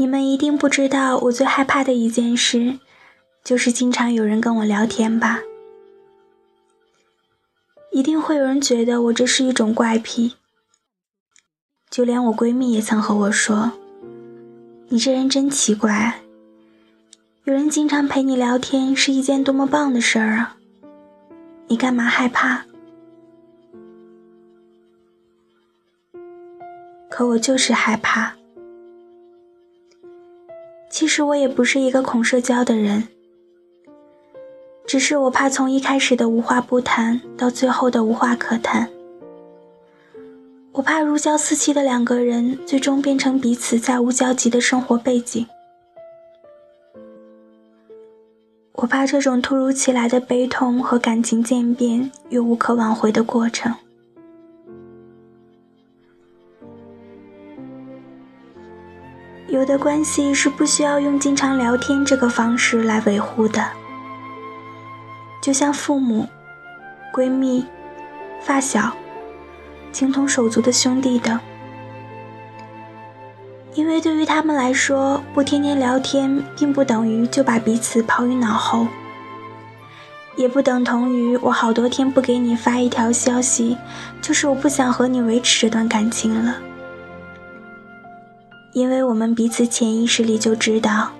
你们一定不知道，我最害怕的一件事，就是经常有人跟我聊天吧。一定会有人觉得我这是一种怪癖。就连我闺蜜也曾和我说：“你这人真奇怪，有人经常陪你聊天是一件多么棒的事儿啊！你干嘛害怕？”可我就是害怕。其实我也不是一个恐社交的人，只是我怕从一开始的无话不谈到最后的无话可谈。我怕如胶似漆的两个人最终变成彼此再无交集的生活背景。我怕这种突如其来的悲痛和感情渐变又无可挽回的过程。有的关系是不需要用经常聊天这个方式来维护的，就像父母、闺蜜、发小、情同手足的兄弟等。因为对于他们来说，不天天聊天，并不等于就把彼此抛于脑后，也不等同于我好多天不给你发一条消息，就是我不想和你维持这段感情了。因为我们彼此潜意识里就知道，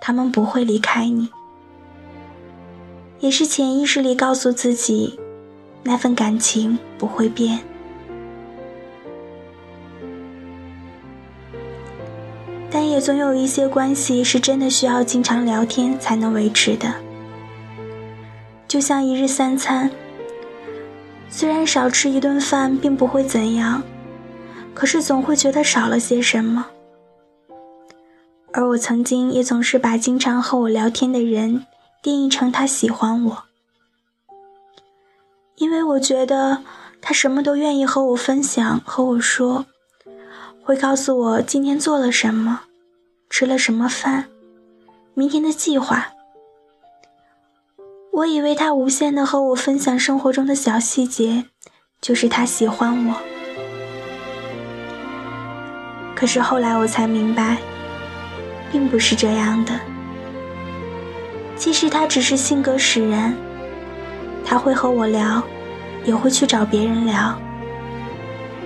他们不会离开你，也是潜意识里告诉自己，那份感情不会变。但也总有一些关系是真的需要经常聊天才能维持的，就像一日三餐，虽然少吃一顿饭并不会怎样。可是总会觉得少了些什么，而我曾经也总是把经常和我聊天的人定义成他喜欢我，因为我觉得他什么都愿意和我分享，和我说，会告诉我今天做了什么，吃了什么饭，明天的计划。我以为他无限的和我分享生活中的小细节，就是他喜欢我。可是后来我才明白，并不是这样的。其实他只是性格使然，他会和我聊，也会去找别人聊。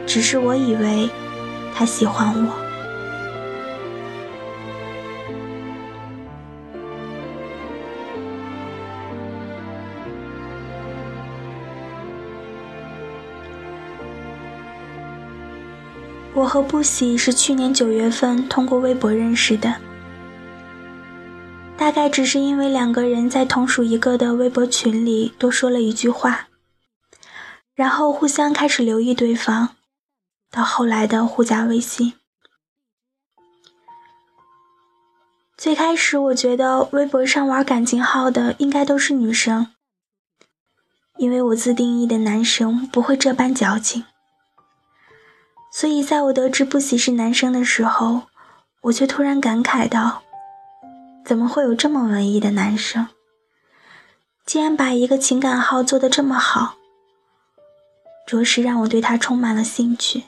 只是我以为他喜欢我。我和不喜是去年九月份通过微博认识的，大概只是因为两个人在同属一个的微博群里多说了一句话，然后互相开始留意对方，到后来的互加微信。最开始我觉得微博上玩感情号的应该都是女生，因为我自定义的男生不会这般矫情。所以，在我得知不喜是男生的时候，我却突然感慨道：“怎么会有这么文艺的男生？竟然把一个情感号做得这么好，着实让我对他充满了兴趣。”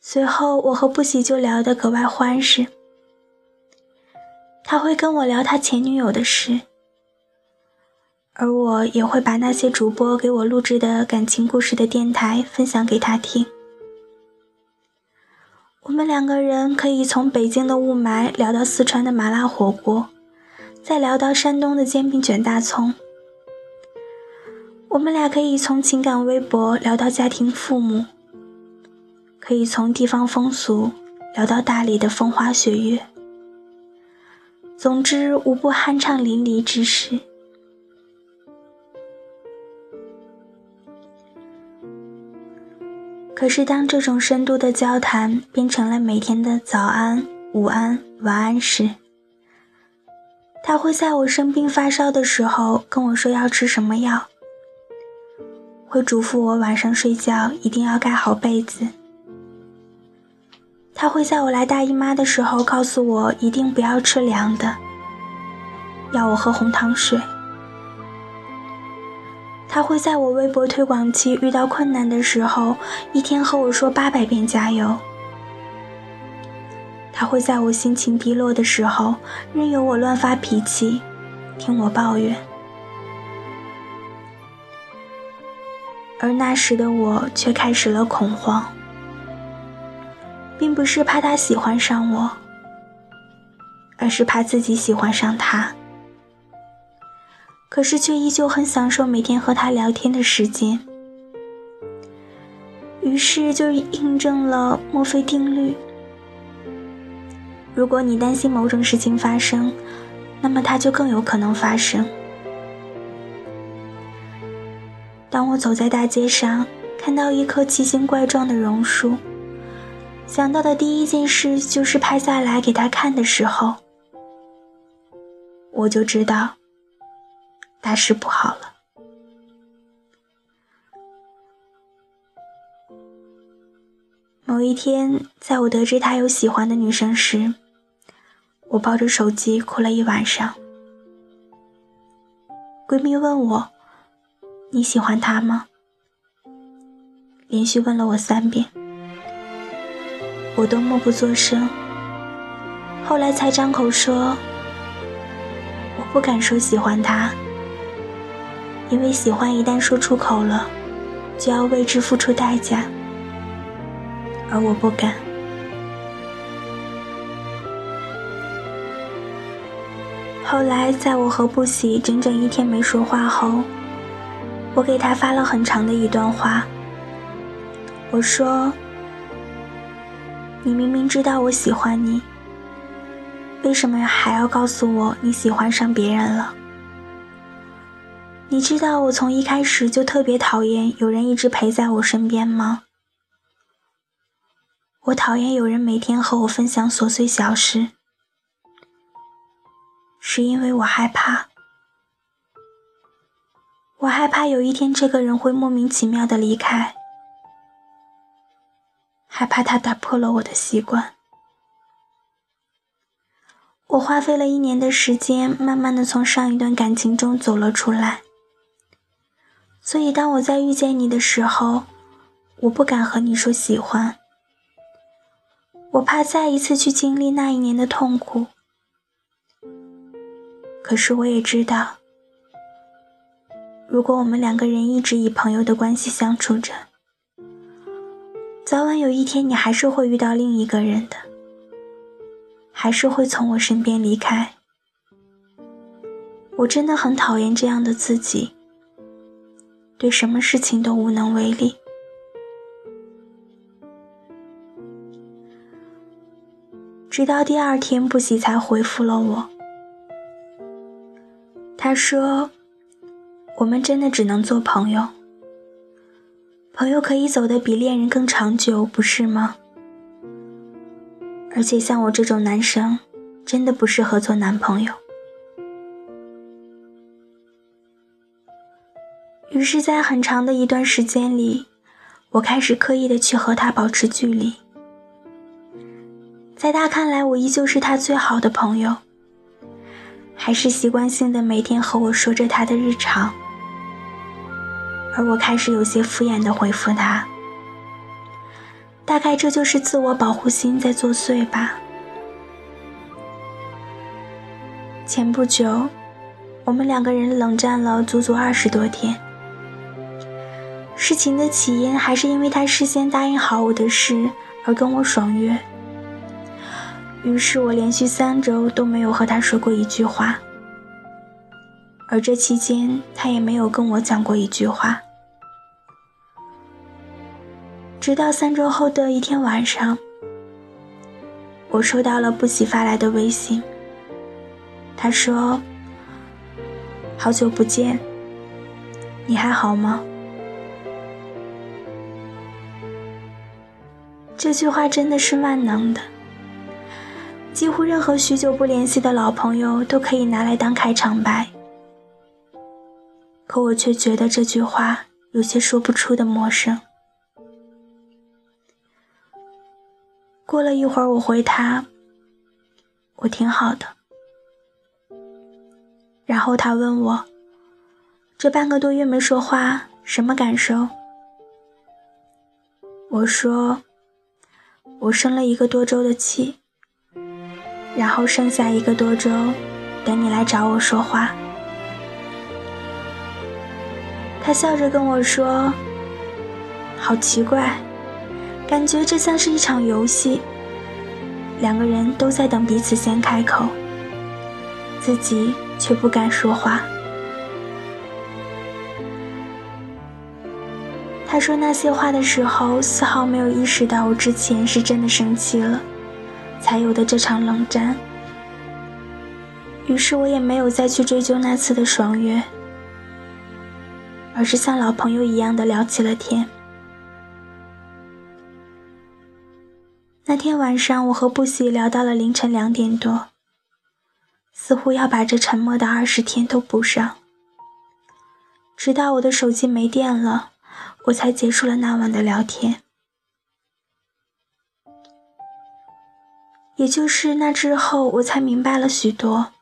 随后，我和不喜就聊得格外欢实，他会跟我聊他前女友的事。而我也会把那些主播给我录制的感情故事的电台分享给他听。我们两个人可以从北京的雾霾聊到四川的麻辣火锅，再聊到山东的煎饼卷大葱。我们俩可以从情感微博聊到家庭父母，可以从地方风俗聊到大理的风花雪月。总之，无不酣畅淋漓之事。可是，当这种深度的交谈变成了每天的早安、午安、晚安时，他会在我生病发烧的时候跟我说要吃什么药，会嘱咐我晚上睡觉一定要盖好被子。他会在我来大姨妈的时候告诉我一定不要吃凉的，要我喝红糖水。他会在我微博推广期遇到困难的时候，一天和我说八百遍加油。他会在我心情低落的时候，任由我乱发脾气，听我抱怨。而那时的我却开始了恐慌，并不是怕他喜欢上我，而是怕自己喜欢上他。可是却依旧很享受每天和他聊天的时间，于是就印证了墨菲定律：如果你担心某种事情发生，那么它就更有可能发生。当我走在大街上，看到一棵奇形怪状的榕树，想到的第一件事就是拍下来给他看的时候，我就知道大事不好了。某一天，在我得知他有喜欢的女生时，我抱着手机哭了一晚上。闺蜜问我。你喜欢他吗？连续问了我三遍，我都默不作声。后来才张口说：“我不敢说喜欢他，因为喜欢一旦说出口了，就要为之付出代价，而我不敢。”后来，在我和不喜整整一天没说话后。我给他发了很长的一段话。我说：“你明明知道我喜欢你，为什么还要告诉我你喜欢上别人了？你知道我从一开始就特别讨厌有人一直陪在我身边吗？我讨厌有人每天和我分享琐碎小事，是因为我害怕。”我害怕有一天这个人会莫名其妙的离开，害怕他打破了我的习惯。我花费了一年的时间，慢慢的从上一段感情中走了出来。所以当我在遇见你的时候，我不敢和你说喜欢，我怕再一次去经历那一年的痛苦。可是我也知道。如果我们两个人一直以朋友的关系相处着，早晚有一天你还是会遇到另一个人的，还是会从我身边离开。我真的很讨厌这样的自己，对什么事情都无能为力。直到第二天，不喜才回复了我，他说。我们真的只能做朋友，朋友可以走得比恋人更长久，不是吗？而且像我这种男生，真的不适合做男朋友。于是，在很长的一段时间里，我开始刻意的去和他保持距离。在他看来，我依旧是他最好的朋友，还是习惯性的每天和我说着他的日常。而我开始有些敷衍的回复他，大概这就是自我保护心在作祟吧。前不久，我们两个人冷战了足足二十多天。事情的起因还是因为他事先答应好我的事而跟我爽约，于是我连续三周都没有和他说过一句话，而这期间他也没有跟我讲过一句话。直到三周后的一天晚上，我收到了不喜发来的微信。他说：“好久不见，你还好吗？”这句话真的是万能的，几乎任何许久不联系的老朋友都可以拿来当开场白。可我却觉得这句话有些说不出的陌生。过了一会儿，我回他：“我挺好的。”然后他问我：“这半个多月没说话，什么感受？”我说：“我生了一个多周的气，然后剩下一个多周，等你来找我说话。他笑着跟我说：“好奇怪，感觉这像是一场游戏，两个人都在等彼此先开口，自己却不敢说话。”他说那些话的时候，丝毫没有意识到我之前是真的生气了，才有的这场冷战。于是我也没有再去追究那次的爽约。而是像老朋友一样的聊起了天。那天晚上，我和不喜聊到了凌晨两点多，似乎要把这沉默的二十天都补上。直到我的手机没电了，我才结束了那晚的聊天。也就是那之后，我才明白了许多。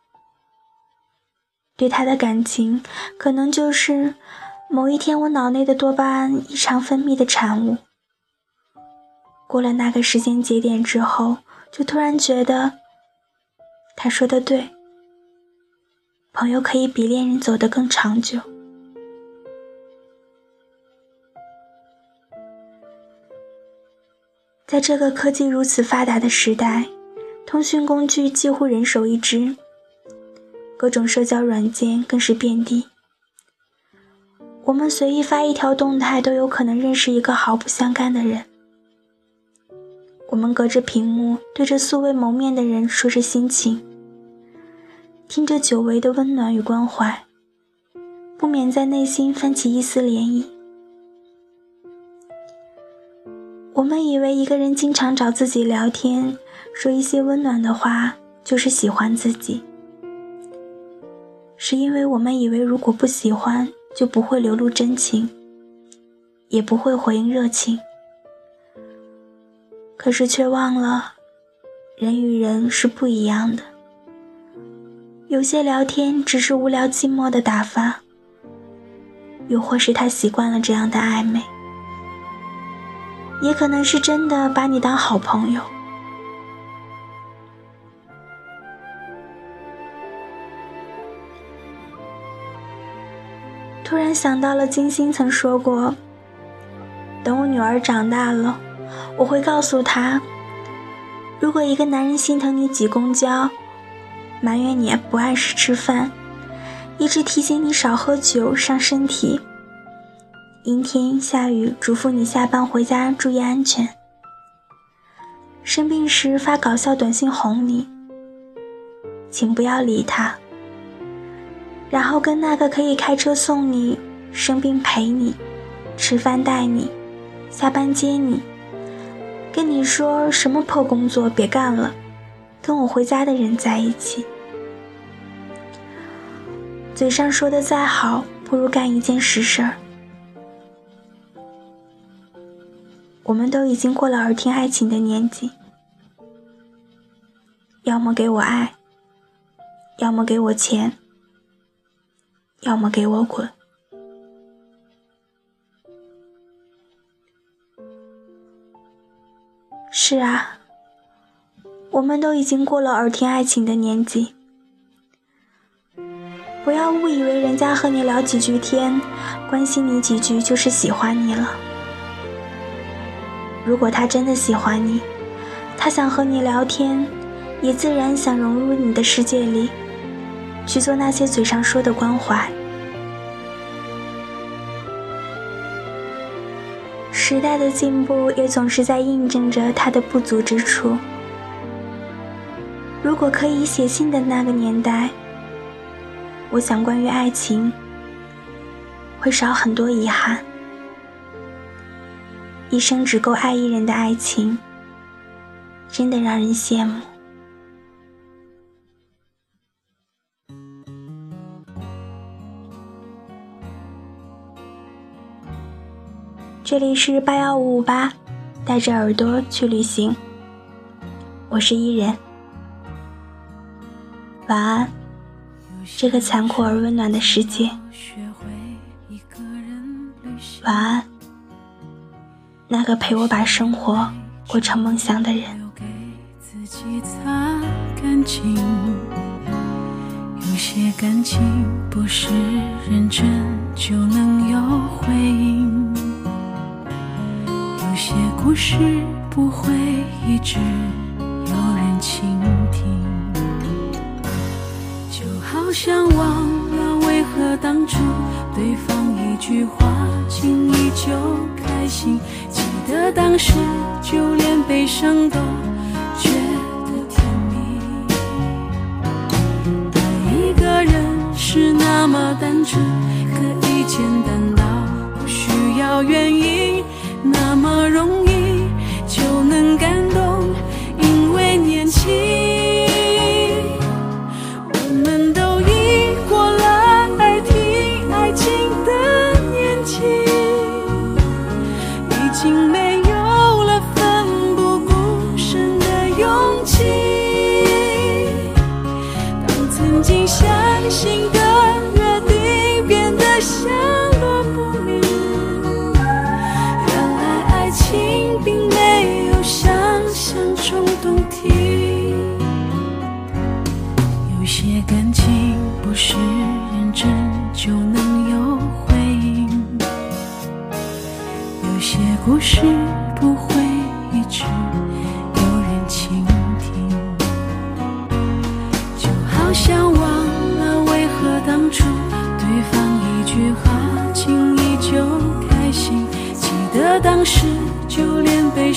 对他的感情，可能就是。某一天，我脑内的多巴胺异常分泌的产物。过了那个时间节点之后，就突然觉得，他说的对，朋友可以比恋人走得更长久。在这个科技如此发达的时代，通讯工具几乎人手一只，各种社交软件更是遍地。我们随意发一条动态，都有可能认识一个毫不相干的人。我们隔着屏幕，对着素未谋面的人说着心情，听着久违的温暖与关怀，不免在内心泛起一丝涟漪。我们以为一个人经常找自己聊天，说一些温暖的话，就是喜欢自己，是因为我们以为如果不喜欢。就不会流露真情，也不会回应热情。可是却忘了，人与人是不一样的。有些聊天只是无聊寂寞的打发，又或是他习惯了这样的暧昧，也可能是真的把你当好朋友。突然想到了金星曾说过：“等我女儿长大了，我会告诉她，如果一个男人心疼你挤公交，埋怨你不按时吃饭，一直提醒你少喝酒伤身体，阴天下雨嘱咐你下班回家注意安全，生病时发搞笑短信哄你，请不要理他。”然后跟那个可以开车送你、生病陪你、吃饭带你、下班接你、跟你说什么破工作别干了、跟我回家的人在一起，嘴上说的再好，不如干一件实事儿。我们都已经过了耳听爱情的年纪，要么给我爱，要么给我钱。要么给我滚！是啊，我们都已经过了耳听爱情的年纪。不要误以为人家和你聊几句天，关心你几句就是喜欢你了。如果他真的喜欢你，他想和你聊天，也自然想融入你的世界里。去做那些嘴上说的关怀。时代的进步也总是在印证着它的不足之处。如果可以写信的那个年代，我想关于爱情会少很多遗憾。一生只够爱一人的爱情，真的让人羡慕。这里是八幺五五八，带着耳朵去旅行。我是伊人，晚安。这个残酷而温暖的世界，晚安。那个陪我把生活过成梦想的人。情。有些感情不是认真就能有回应，有些故事不会一直有人倾听。就好像忘了为何当初对方一句话，轻易就开心。记得当时就连悲伤都觉得甜蜜。爱一个人是那么单纯，可以简单到不需要原因，那么容易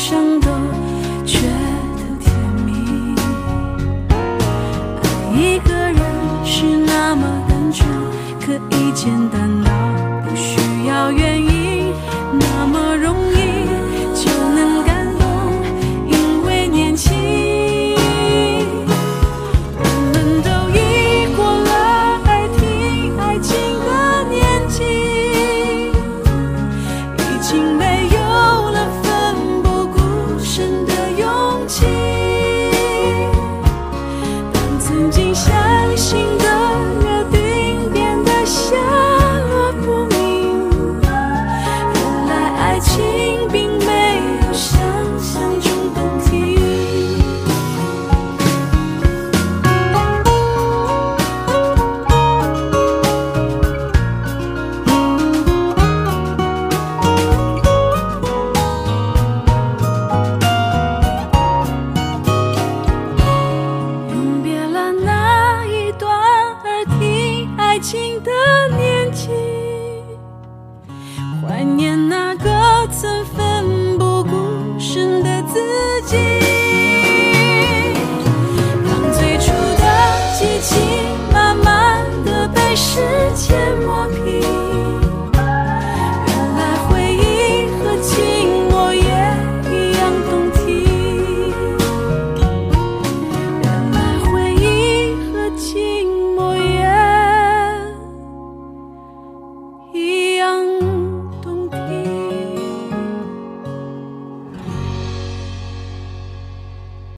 想都觉得甜蜜。爱一个人是那么单纯，可以简单到不需要原因，